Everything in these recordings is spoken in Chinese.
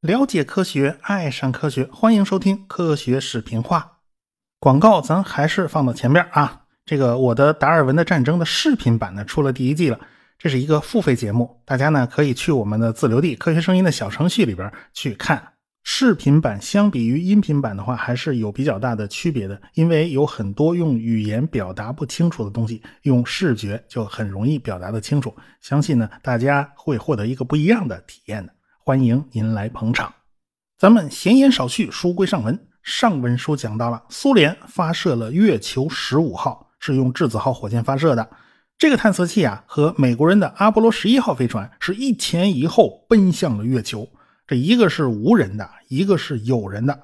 了解科学，爱上科学，欢迎收听科学视频化。广告咱还是放到前边啊。这个我的达尔文的战争的视频版呢出了第一季了，这是一个付费节目，大家呢可以去我们的自留地科学声音的小程序里边去看。视频版相比于音频版的话，还是有比较大的区别的，因为有很多用语言表达不清楚的东西，用视觉就很容易表达的清楚。相信呢大家会获得一个不一样的体验的。欢迎您来捧场。咱们闲言少叙，书归上文。上文书讲到了，苏联发射了月球十五号，是用质子号火箭发射的。这个探测器啊，和美国人的阿波罗十一号飞船是一前一后奔向了月球。这一个是无人的，一个是有人的。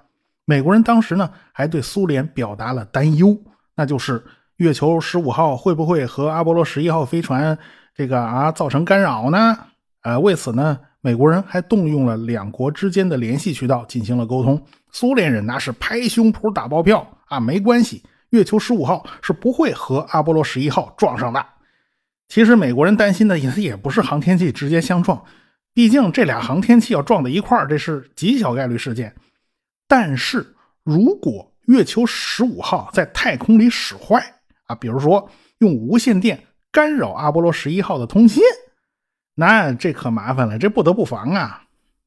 美国人当时呢，还对苏联表达了担忧，那就是月球十五号会不会和阿波罗十一号飞船这个啊造成干扰呢？呃，为此呢。美国人还动用了两国之间的联系渠道进行了沟通。苏联人那是拍胸脯打包票啊，没关系，月球十五号是不会和阿波罗十一号撞上的。其实美国人担心的也也不是航天器直接相撞，毕竟这俩航天器要撞在一块儿，这是极小概率事件。但是如果月球十五号在太空里使坏啊，比如说用无线电干扰阿波罗十一号的通信。那这可麻烦了，这不得不防啊！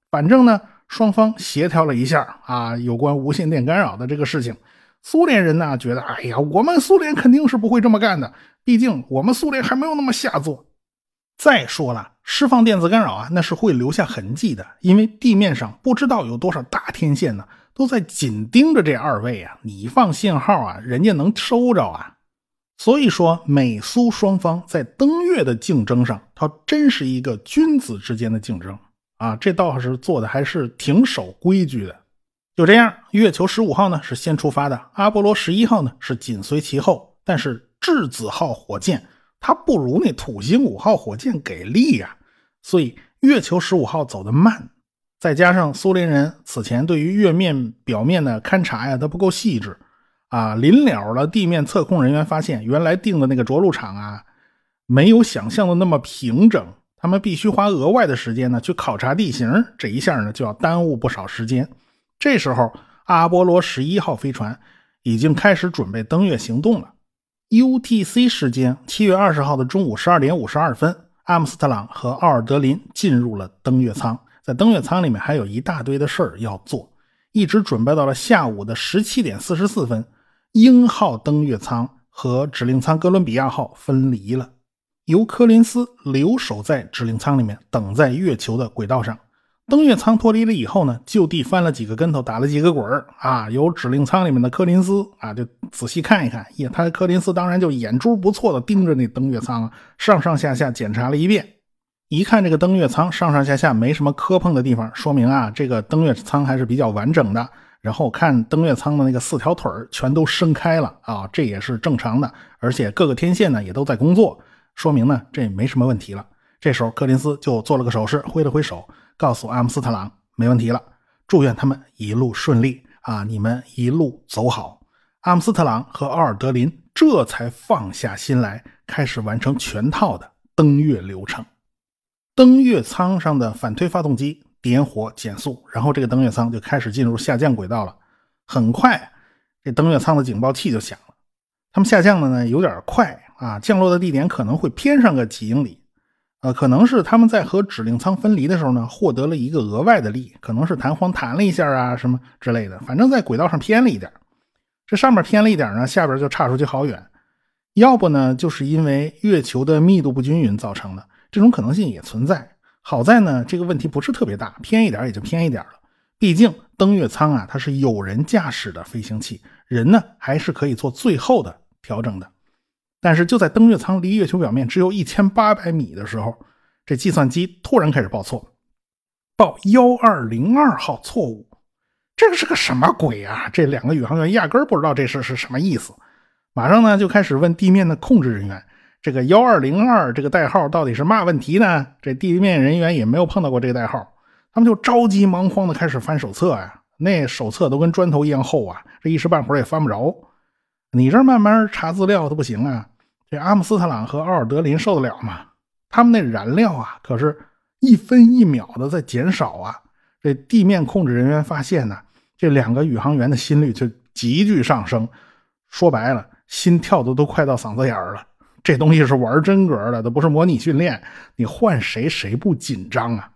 反正呢，双方协调了一下啊，有关无线电干扰的这个事情，苏联人呢觉得，哎呀，我们苏联肯定是不会这么干的，毕竟我们苏联还没有那么下作。再说了，释放电子干扰啊，那是会留下痕迹的，因为地面上不知道有多少大天线呢，都在紧盯着这二位啊，你放信号啊，人家能收着啊。所以说，美苏双方在登月的竞争上，它真是一个君子之间的竞争啊！这倒是做的还是挺守规矩的。就这样，月球十五号呢是先出发的，阿波罗十一号呢是紧随其后。但是质子号火箭它不如那土星五号火箭给力呀，所以月球十五号走得慢。再加上苏联人此前对于月面表面的勘察呀，它不够细致。啊，临了了，地面测控人员发现，原来定的那个着陆场啊，没有想象的那么平整。他们必须花额外的时间呢，去考察地形。这一下呢，就要耽误不少时间。这时候，阿波罗十一号飞船已经开始准备登月行动了。UTC 时间，七月二十号的中午十二点五十二分，阿姆斯特朗和奥尔德林进入了登月舱。在登月舱里面，还有一大堆的事儿要做，一直准备到了下午的十七点四十四分。鹰号登月舱和指令舱哥伦比亚号分离了，由柯林斯留守在指令舱里面，等在月球的轨道上。登月舱脱离了以后呢，就地翻了几个跟头，打了几个滚儿啊。由指令舱里面的柯林斯啊，就仔细看一看，也他柯林斯当然就眼珠不错的盯着那登月舱啊，上上下下检查了一遍。一看这个登月舱上上下下没什么磕碰的地方，说明啊，这个登月舱还是比较完整的。然后看登月舱的那个四条腿全都伸开了啊，这也是正常的，而且各个天线呢也都在工作，说明呢这也没什么问题了。这时候柯林斯就做了个手势，挥了挥手，告诉阿姆斯特朗没问题了，祝愿他们一路顺利啊，你们一路走好。阿姆斯特朗和奥尔德林这才放下心来，开始完成全套的登月流程。登月舱上的反推发动机。点火减速，然后这个登月舱就开始进入下降轨道了。很快，这登月舱的警报器就响了。他们下降的呢有点快啊，降落的地点可能会偏上个几英里。呃，可能是他们在和指令舱分离的时候呢，获得了一个额外的力，可能是弹簧弹了一下啊，什么之类的。反正在轨道上偏了一点。这上面偏了一点呢，下边就差出去好远。要不呢，就是因为月球的密度不均匀造成的，这种可能性也存在。好在呢，这个问题不是特别大，偏一点也就偏一点了。毕竟登月舱啊，它是有人驾驶的飞行器，人呢还是可以做最后的调整的。但是就在登月舱离月球表面只有一千八百米的时候，这计算机突然开始报错，报幺二零二号错误。这个是个什么鬼啊？这两个宇航员压根儿不知道这事是什么意思，马上呢就开始问地面的控制人员。这个幺二零二这个代号到底是嘛问题呢？这地面人员也没有碰到过这个代号，他们就着急忙慌的开始翻手册呀。那手册都跟砖头一样厚啊，这一时半会儿也翻不着。你这慢慢查资料都不行啊，这阿姆斯特朗和奥尔德林受得了吗？他们那燃料啊，可是一分一秒的在减少啊！这地面控制人员发现呢，这两个宇航员的心率就急剧上升，说白了，心跳的都快到嗓子眼儿了。这东西是玩真格的，都不是模拟训练。你换谁谁不紧张啊？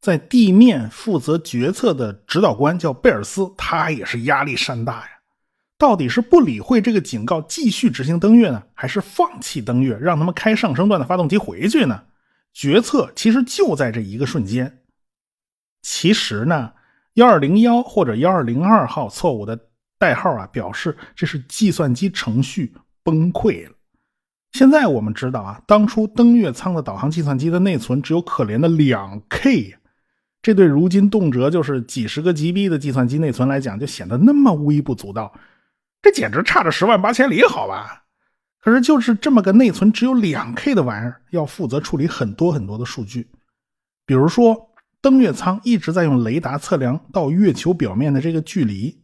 在地面负责决策的指导官叫贝尔斯，他也是压力山大呀。到底是不理会这个警告，继续执行登月呢，还是放弃登月，让他们开上升段的发动机回去呢？决策其实就在这一个瞬间。其实呢，幺二零幺或者幺二零二号错误的代号啊，表示这是计算机程序崩溃了。现在我们知道啊，当初登月舱的导航计算机的内存只有可怜的两 K，这对如今动辄就是几十个 GB 的计算机内存来讲，就显得那么微不足道。这简直差着十万八千里，好吧？可是就是这么个内存只有两 K 的玩意儿，要负责处理很多很多的数据。比如说，登月舱一直在用雷达测量到月球表面的这个距离，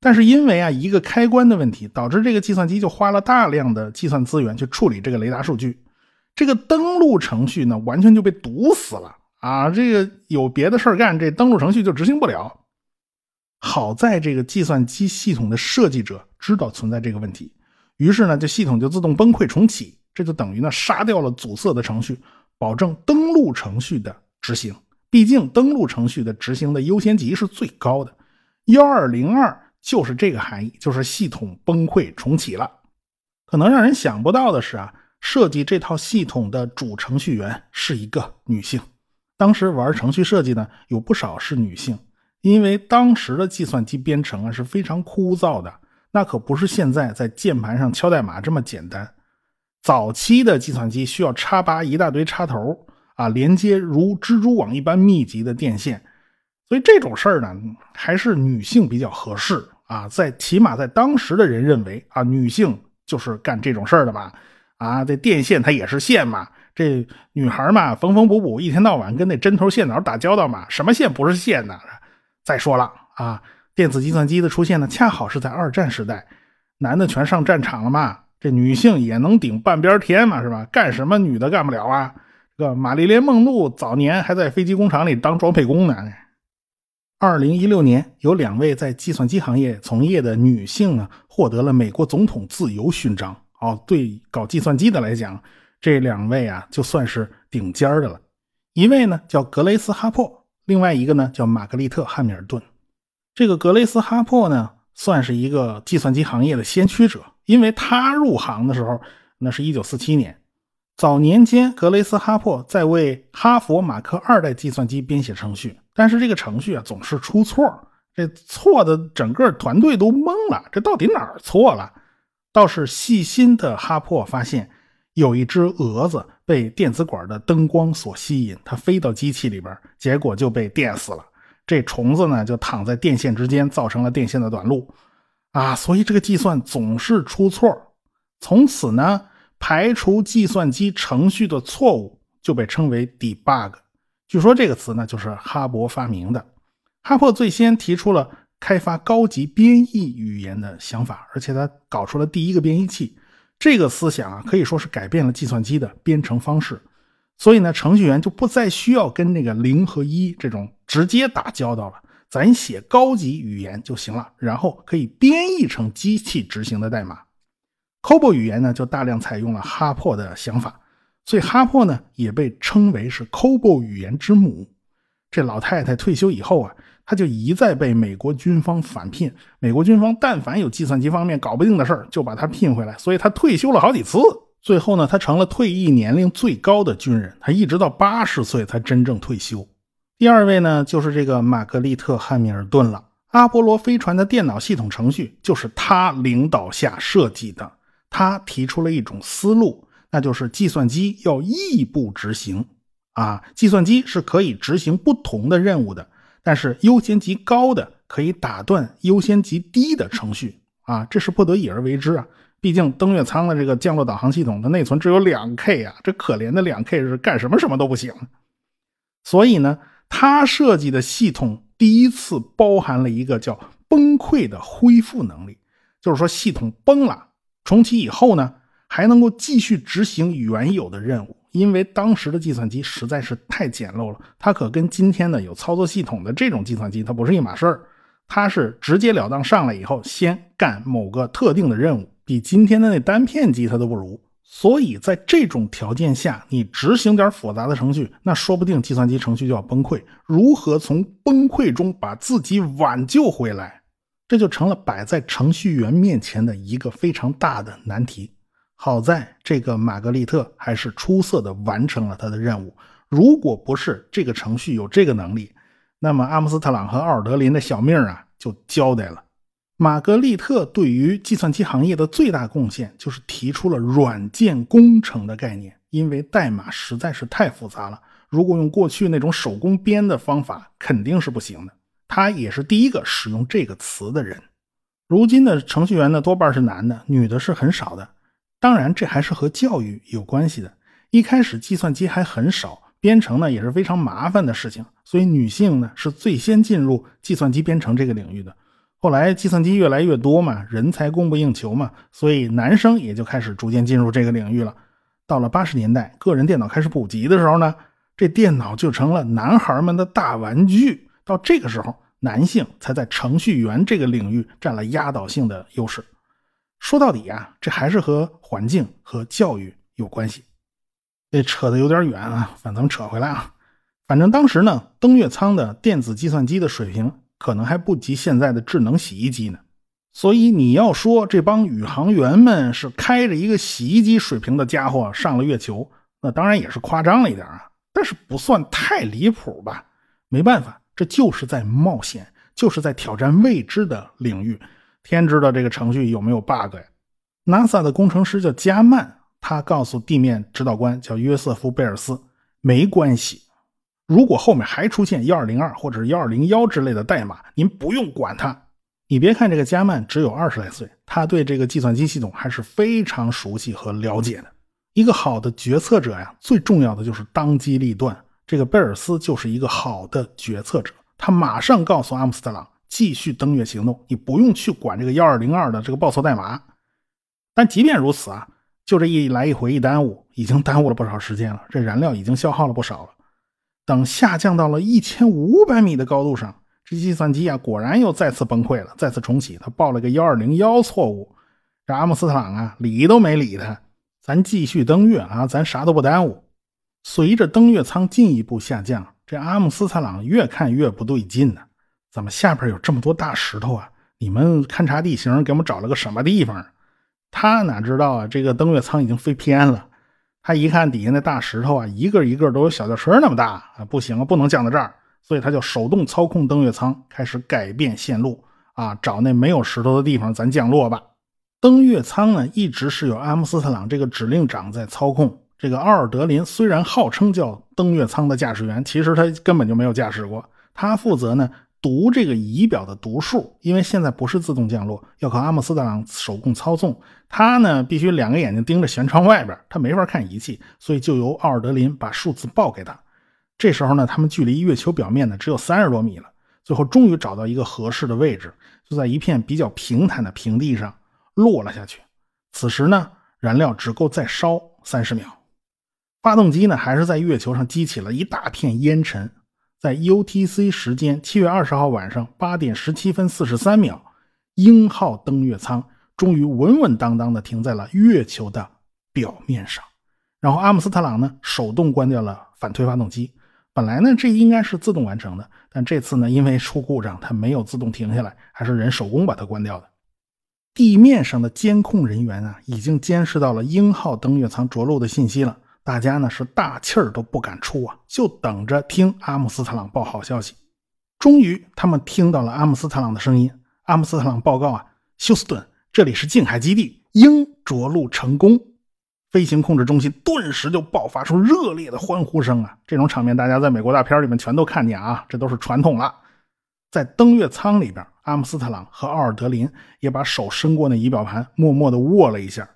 但是因为啊一个开关的问题，导致这个计算机就花了大量的计算资源去处理这个雷达数据。这个登录程序呢，完全就被堵死了啊！这个有别的事干，这登录程序就执行不了。好在这个计算机系统的设计者知道存在这个问题，于是呢，这系统就自动崩溃重启，这就等于呢杀掉了阻塞的程序，保证登录程序的执行。毕竟登录程序的执行的优先级是最高的。幺二零二就是这个含义，就是系统崩溃重启了。可能让人想不到的是啊，设计这套系统的主程序员是一个女性。当时玩程序设计呢，有不少是女性。因为当时的计算机编程啊是非常枯燥的，那可不是现在在键盘上敲代码这么简单。早期的计算机需要插拔一大堆插头啊，连接如蜘蛛网一般密集的电线，所以这种事儿呢，还是女性比较合适啊。在起码在当时的人认为啊，女性就是干这种事儿的吧。啊，这电线它也是线嘛，这女孩嘛缝缝补补，一天到晚跟那针头线脑打交道嘛，什么线不是线呢？再说了啊，电子计算机的出现呢，恰好是在二战时代，男的全上战场了嘛，这女性也能顶半边天嘛，是吧？干什么女的干不了啊？这个玛丽莲梦露早年还在飞机工厂里当装配工呢。二零一六年，有两位在计算机行业从业的女性呢，获得了美国总统自由勋章。哦，对，搞计算机的来讲，这两位啊，就算是顶尖的了。一位呢叫格雷斯哈珀。另外一个呢，叫玛格丽特·汉密尔顿。这个格雷斯·哈珀呢，算是一个计算机行业的先驱者，因为他入行的时候，那是一九四七年。早年间，格雷斯·哈珀在为哈佛马克二代计算机编写程序，但是这个程序啊总是出错，这错的整个团队都懵了，这到底哪儿错了？倒是细心的哈珀发现。有一只蛾子被电子管的灯光所吸引，它飞到机器里边，结果就被电死了。这虫子呢，就躺在电线之间，造成了电线的短路。啊，所以这个计算总是出错。从此呢，排除计算机程序的错误就被称为 debug。据说这个词呢，就是哈勃发明的。哈珀最先提出了开发高级编译语言的想法，而且他搞出了第一个编译器。这个思想啊，可以说是改变了计算机的编程方式。所以呢，程序员就不再需要跟那个零和一这种直接打交道了，咱写高级语言就行了，然后可以编译成机器执行的代码。COBOL 语言呢，就大量采用了哈珀的想法，所以哈珀呢也被称为是 COBOL 语言之母。这老太太退休以后啊。她就一再被美国军方返聘，美国军方但凡有计算机方面搞不定的事儿，就把他聘回来。所以他退休了好几次，最后呢，他成了退役年龄最高的军人，他一直到八十岁才真正退休。第二位呢，就是这个玛格丽特·汉密尔顿了。阿波罗飞船的电脑系统程序就是他领导下设计的，他提出了一种思路，那就是计算机要异步执行啊，计算机是可以执行不同的任务的。但是优先级高的可以打断优先级低的程序啊，这是不得已而为之啊。毕竟登月舱的这个降落导航系统的内存只有两 K 啊，这可怜的两 K 是干什么什么都不行。所以呢，他设计的系统第一次包含了一个叫崩溃的恢复能力，就是说系统崩了，重启以后呢，还能够继续执行原有的任务。因为当时的计算机实在是太简陋了，它可跟今天的有操作系统的这种计算机它不是一码事儿。它是直截了当上来以后，先干某个特定的任务，比今天的那单片机它都不如。所以在这种条件下，你执行点复杂的程序，那说不定计算机程序就要崩溃。如何从崩溃中把自己挽救回来，这就成了摆在程序员面前的一个非常大的难题。好在这个玛格丽特还是出色的完成了他的任务。如果不是这个程序有这个能力，那么阿姆斯特朗和奥尔德林的小命啊就交代了。玛格丽特对于计算机行业的最大贡献就是提出了软件工程的概念，因为代码实在是太复杂了，如果用过去那种手工编的方法肯定是不行的。他也是第一个使用这个词的人。如今的程序员呢，多半是男的，女的是很少的。当然，这还是和教育有关系的。一开始计算机还很少，编程呢也是非常麻烦的事情，所以女性呢是最先进入计算机编程这个领域的。后来计算机越来越多嘛，人才供不应求嘛，所以男生也就开始逐渐进入这个领域了。到了八十年代，个人电脑开始普及的时候呢，这电脑就成了男孩们的大玩具。到这个时候，男性才在程序员这个领域占了压倒性的优势。说到底啊，这还是和环境和教育有关系。这扯得有点远啊，反正咱们扯回来啊。反正当时呢，登月舱的电子计算机的水平可能还不及现在的智能洗衣机呢。所以你要说这帮宇航员们是开着一个洗衣机水平的家伙上了月球，那当然也是夸张了一点啊，但是不算太离谱吧？没办法，这就是在冒险，就是在挑战未知的领域。天知道这个程序有没有 bug 呀？NASA 的工程师叫加曼，他告诉地面指导官叫约瑟夫·贝尔斯，没关系，如果后面还出现幺二零二或者是幺二零幺之类的代码，您不用管它。你别看这个加曼只有二十来岁，他对这个计算机系统还是非常熟悉和了解的。一个好的决策者呀，最重要的就是当机立断。这个贝尔斯就是一个好的决策者，他马上告诉阿姆斯特朗。继续登月行动，你不用去管这个幺二零二的这个报错代码。但即便如此啊，就这一来一回一耽误，已经耽误了不少时间了。这燃料已经消耗了不少了。等下降到了一千五百米的高度上，这计算机啊果然又再次崩溃了，再次重启。他报了个幺二零幺错误，这阿姆斯特朗啊理都没理他。咱继续登月啊，咱啥都不耽误。随着登月舱进一步下降，这阿姆斯特朗越看越不对劲呢。怎么下边有这么多大石头啊？你们勘察地形，给我们找了个什么地方？他哪知道啊？这个登月舱已经飞偏了。他一看底下那大石头啊，一个一个都有小轿车那么大啊！不行啊，不能降到这儿。所以他就手动操控登月舱，开始改变线路啊，找那没有石头的地方，咱降落吧。登月舱呢，一直是由阿姆斯特朗这个指令长在操控。这个奥尔德林虽然号称叫登月舱的驾驶员，其实他根本就没有驾驶过。他负责呢。读这个仪表的读数，因为现在不是自动降落，要靠阿姆斯特朗手工操纵。他呢必须两个眼睛盯着舷窗外边，他没法看仪器，所以就由奥尔德林把数字报给他。这时候呢，他们距离月球表面呢只有三十多米了。最后终于找到一个合适的位置，就在一片比较平坦的平地上落了下去。此时呢，燃料只够再烧三十秒，发动机呢还是在月球上激起了一大片烟尘。在 UTC 时间七月二十号晚上八点十七分四十三秒，鹰号登月舱终于稳稳当当的停在了月球的表面上。然后阿姆斯特朗呢手动关掉了反推发动机。本来呢这应该是自动完成的，但这次呢因为出故障，它没有自动停下来，还是人手工把它关掉的。地面上的监控人员啊已经监视到了鹰号登月舱着陆的信息了。大家呢是大气儿都不敢出啊，就等着听阿姆斯特朗报好消息。终于，他们听到了阿姆斯特朗的声音。阿姆斯特朗报告啊，休斯顿，这里是近海基地，鹰着陆成功。飞行控制中心顿时就爆发出热烈的欢呼声啊！这种场面，大家在美国大片里面全都看见啊，这都是传统了。在登月舱里边，阿姆斯特朗和奥尔德林也把手伸过那仪表盘，默默地握了一下。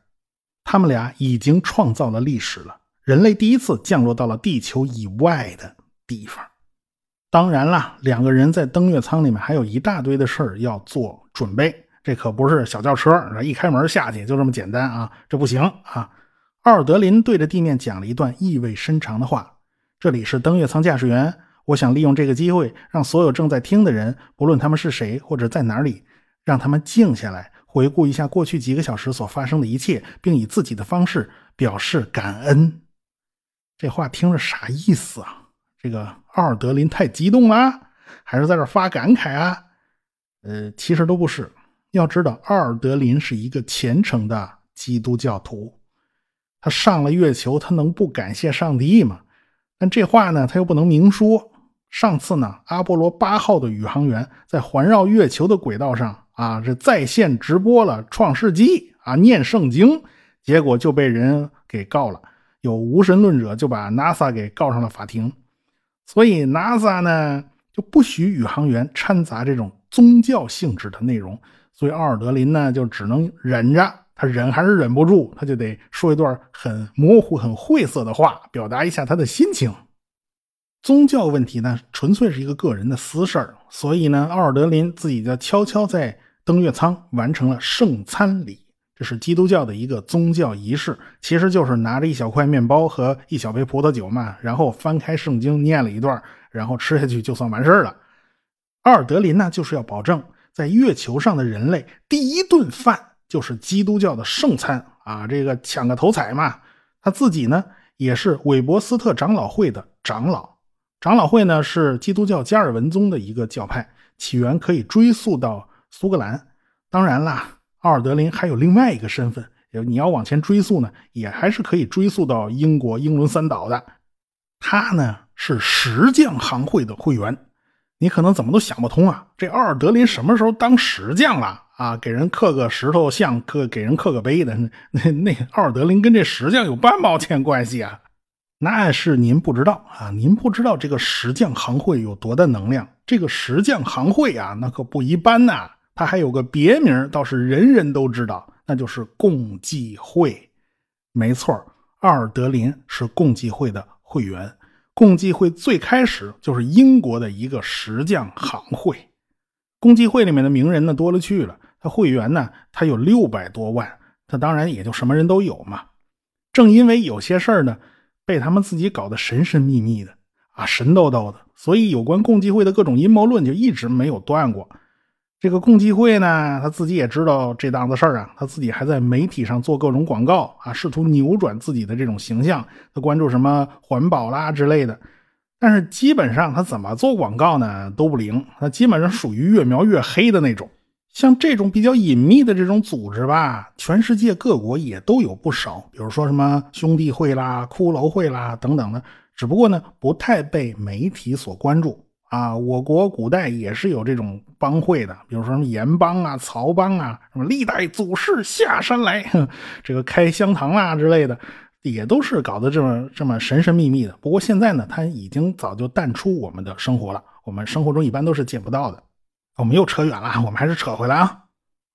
他们俩已经创造了历史了。人类第一次降落到了地球以外的地方。当然了，两个人在登月舱里面还有一大堆的事儿要做准备。这可不是小轿车，一开门下去就这么简单啊，这不行啊！奥尔德林对着地面讲了一段意味深长的话：“这里是登月舱驾驶员，我想利用这个机会，让所有正在听的人，不论他们是谁或者在哪里，让他们静下来，回顾一下过去几个小时所发生的一切，并以自己的方式表示感恩。”这话听着啥意思啊？这个奥尔德林太激动了，还是在这发感慨啊？呃，其实都不是。要知道，奥尔德林是一个虔诚的基督教徒。他上了月球，他能不感谢上帝吗？但这话呢，他又不能明说。上次呢，阿波罗八号的宇航员在环绕月球的轨道上啊，这在线直播了《创世纪》啊，念圣经，结果就被人给告了。有无神论者就把 NASA 给告上了法庭。所以 NASA 呢，就不许宇航员掺杂这种宗教性质的内容。所以奥尔德林呢，就只能忍着。他忍还是忍不住，他就得说一段很模糊、很晦涩的话，表达一下他的心情。宗教问题呢，纯粹是一个个人的私事儿，所以呢，奥尔德林自己就悄悄在登月舱完成了圣餐礼，这是基督教的一个宗教仪式，其实就是拿着一小块面包和一小杯葡萄酒嘛，然后翻开圣经念了一段，然后吃下去就算完事儿了。奥尔德林呢，就是要保证在月球上的人类第一顿饭。就是基督教的圣餐啊，这个抢个头彩嘛。他自己呢也是韦伯斯特长老会的长老。长老会呢是基督教加尔文宗的一个教派，起源可以追溯到苏格兰。当然啦，奥尔德林还有另外一个身份，你要往前追溯呢，也还是可以追溯到英国英伦三岛的。他呢是石匠行会的会员。你可能怎么都想不通啊，这奥尔德林什么时候当石匠了？啊，给人刻个石头像，刻给人刻个碑的，那那奥尔德林跟这石匠有半毛钱关系啊？那是您不知道啊，您不知道这个石匠行会有多大能量。这个石匠行会啊，那可不一般呐。它还有个别名，倒是人人都知道，那就是共济会。没错，奥尔德林是共济会的会员。共济会最开始就是英国的一个石匠行会。共济会里面的名人呢，多了去了。他会员呢，他有六百多万，他当然也就什么人都有嘛。正因为有些事儿呢，被他们自己搞得神神秘秘的啊，神叨叨的，所以有关共济会的各种阴谋论就一直没有断过。这个共济会呢，他自己也知道这档子事儿啊，他自己还在媒体上做各种广告啊，试图扭转自己的这种形象。他关注什么环保啦之类的，但是基本上他怎么做广告呢都不灵，他基本上属于越描越黑的那种。像这种比较隐秘的这种组织吧，全世界各国也都有不少，比如说什么兄弟会啦、骷髅会啦等等的，只不过呢不太被媒体所关注啊。我国古代也是有这种帮会的，比如说什么盐帮啊、曹帮啊，什么历代祖师下山来，这个开香堂啊之类的，也都是搞得这么这么神神秘秘的。不过现在呢，它已经早就淡出我们的生活了，我们生活中一般都是见不到的。我们又扯远了，我们还是扯回来啊。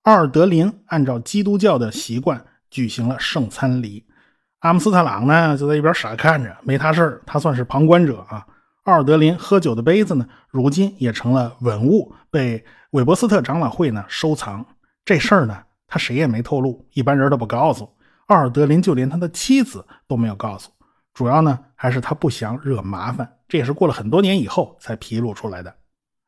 奥尔德林按照基督教的习惯举行了圣餐礼，阿姆斯特朗呢就在一边傻看着，没他事儿，他算是旁观者啊。奥尔德林喝酒的杯子呢，如今也成了文物，被韦伯斯特长老会呢收藏。这事儿呢，他谁也没透露，一般人都不告诉。奥尔德林就连他的妻子都没有告诉，主要呢还是他不想惹麻烦。这也是过了很多年以后才披露出来的。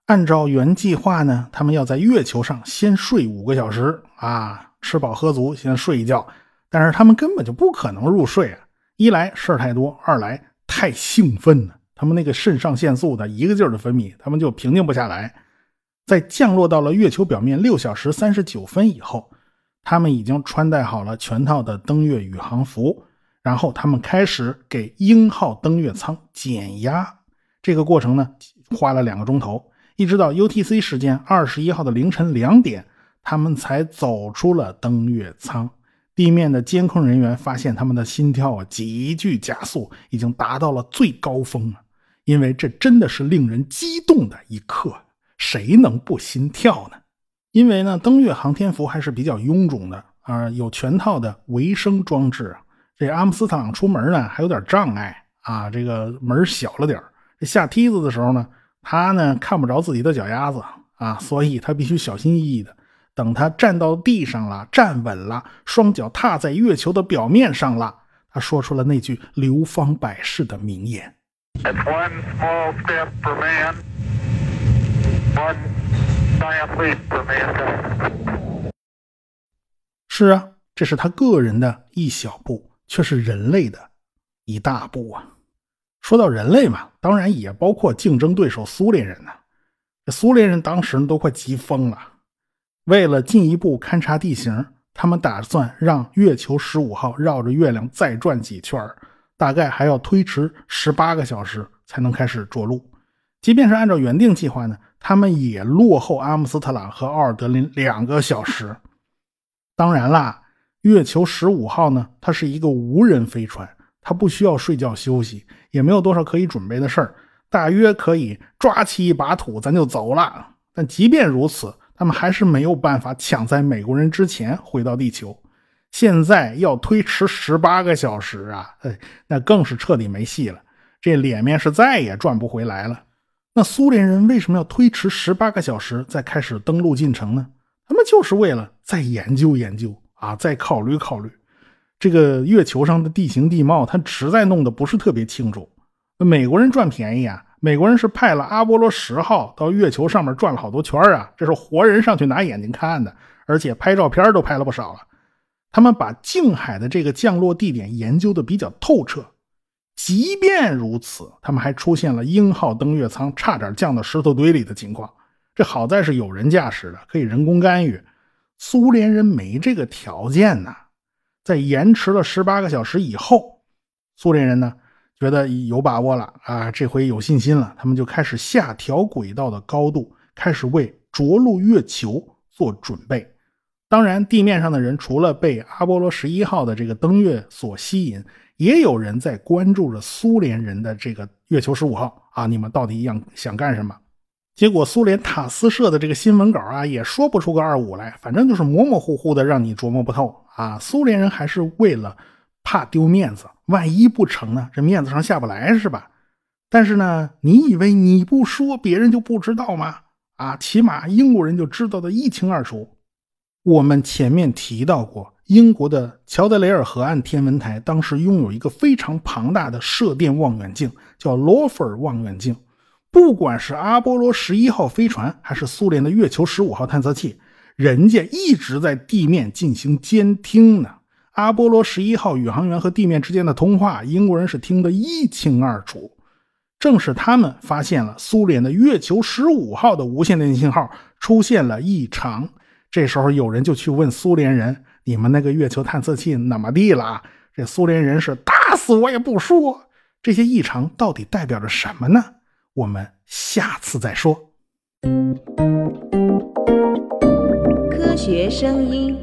按照原计划呢，他们要在月球上先睡五个小时啊，吃饱喝足，先睡一觉。但是他们根本就不可能入睡啊！一来事儿太多，二来太兴奋了，他们那个肾上腺素的一个劲儿的分泌，他们就平静不下来。在降落到了月球表面六小时三十九分以后，他们已经穿戴好了全套的登月宇航服，然后他们开始给鹰号登月舱减压。这个过程呢，花了两个钟头。一直到 UTC 时间二十一号的凌晨两点，他们才走出了登月舱。地面的监控人员发现他们的心跳啊急剧加速，已经达到了最高峰了。因为这真的是令人激动的一刻，谁能不心跳呢？因为呢，登月航天服还是比较臃肿的啊，有全套的维生装置。这阿姆斯特朗出门呢还有点障碍啊，这个门小了点这下梯子的时候呢。他呢看不着自己的脚丫子啊，所以他必须小心翼翼的等他站到地上了，站稳了，双脚踏在月球的表面上了，他说出了那句流芳百世的名言。At one more step per man one more step per man 是啊，这是他个人的一小步，却是人类的一大步啊！说到人类嘛，当然也包括竞争对手苏联人呢。苏联人当时都快急疯了，为了进一步勘察地形，他们打算让月球十五号绕着月亮再转几圈大概还要推迟十八个小时才能开始着陆。即便是按照原定计划呢，他们也落后阿姆斯特朗和奥尔德林两个小时。当然啦，月球十五号呢，它是一个无人飞船，它不需要睡觉休息，也没有多少可以准备的事儿，大约可以抓起一把土，咱就走了。但即便如此，他们还是没有办法抢在美国人之前回到地球。现在要推迟十八个小时啊，那更是彻底没戏了，这脸面是再也赚不回来了。那苏联人为什么要推迟十八个小时再开始登陆进程呢？他们就是为了再研究研究啊，再考虑考虑这个月球上的地形地貌，他实在弄得不是特别清楚。美国人赚便宜啊，美国人是派了阿波罗十号到月球上面转了好多圈啊，这是活人上去拿眼睛看的，而且拍照片都拍了不少了。他们把近海的这个降落地点研究的比较透彻。即便如此，他们还出现了鹰号登月舱差点降到石头堆里的情况。这好在是有人驾驶的，可以人工干预。苏联人没这个条件呐。在延迟了十八个小时以后，苏联人呢觉得有把握了啊，这回有信心了，他们就开始下调轨道的高度，开始为着陆月球做准备。当然，地面上的人除了被阿波罗十一号的这个登月所吸引，也有人在关注着苏联人的这个月球十五号啊，你们到底想想干什么？结果，苏联塔斯社的这个新闻稿啊，也说不出个二五来，反正就是模模糊糊的，让你琢磨不透啊。苏联人还是为了怕丢面子，万一不成呢？这面子上下不来是吧？但是呢，你以为你不说，别人就不知道吗？啊，起码英国人就知道的一清二楚。我们前面提到过，英国的乔德雷尔河岸天文台当时拥有一个非常庞大的射电望远镜，叫罗弗尔望远镜。不管是阿波罗十一号飞船，还是苏联的月球十五号探测器，人家一直在地面进行监听呢。阿波罗十一号宇航员和地面之间的通话，英国人是听得一清二楚。正是他们发现了苏联的月球十五号的无线电信号出现了异常。这时候有人就去问苏联人：“你们那个月球探测器怎么地了？”这苏联人是打死我也不说。这些异常到底代表着什么呢？我们下次再说。科学声音。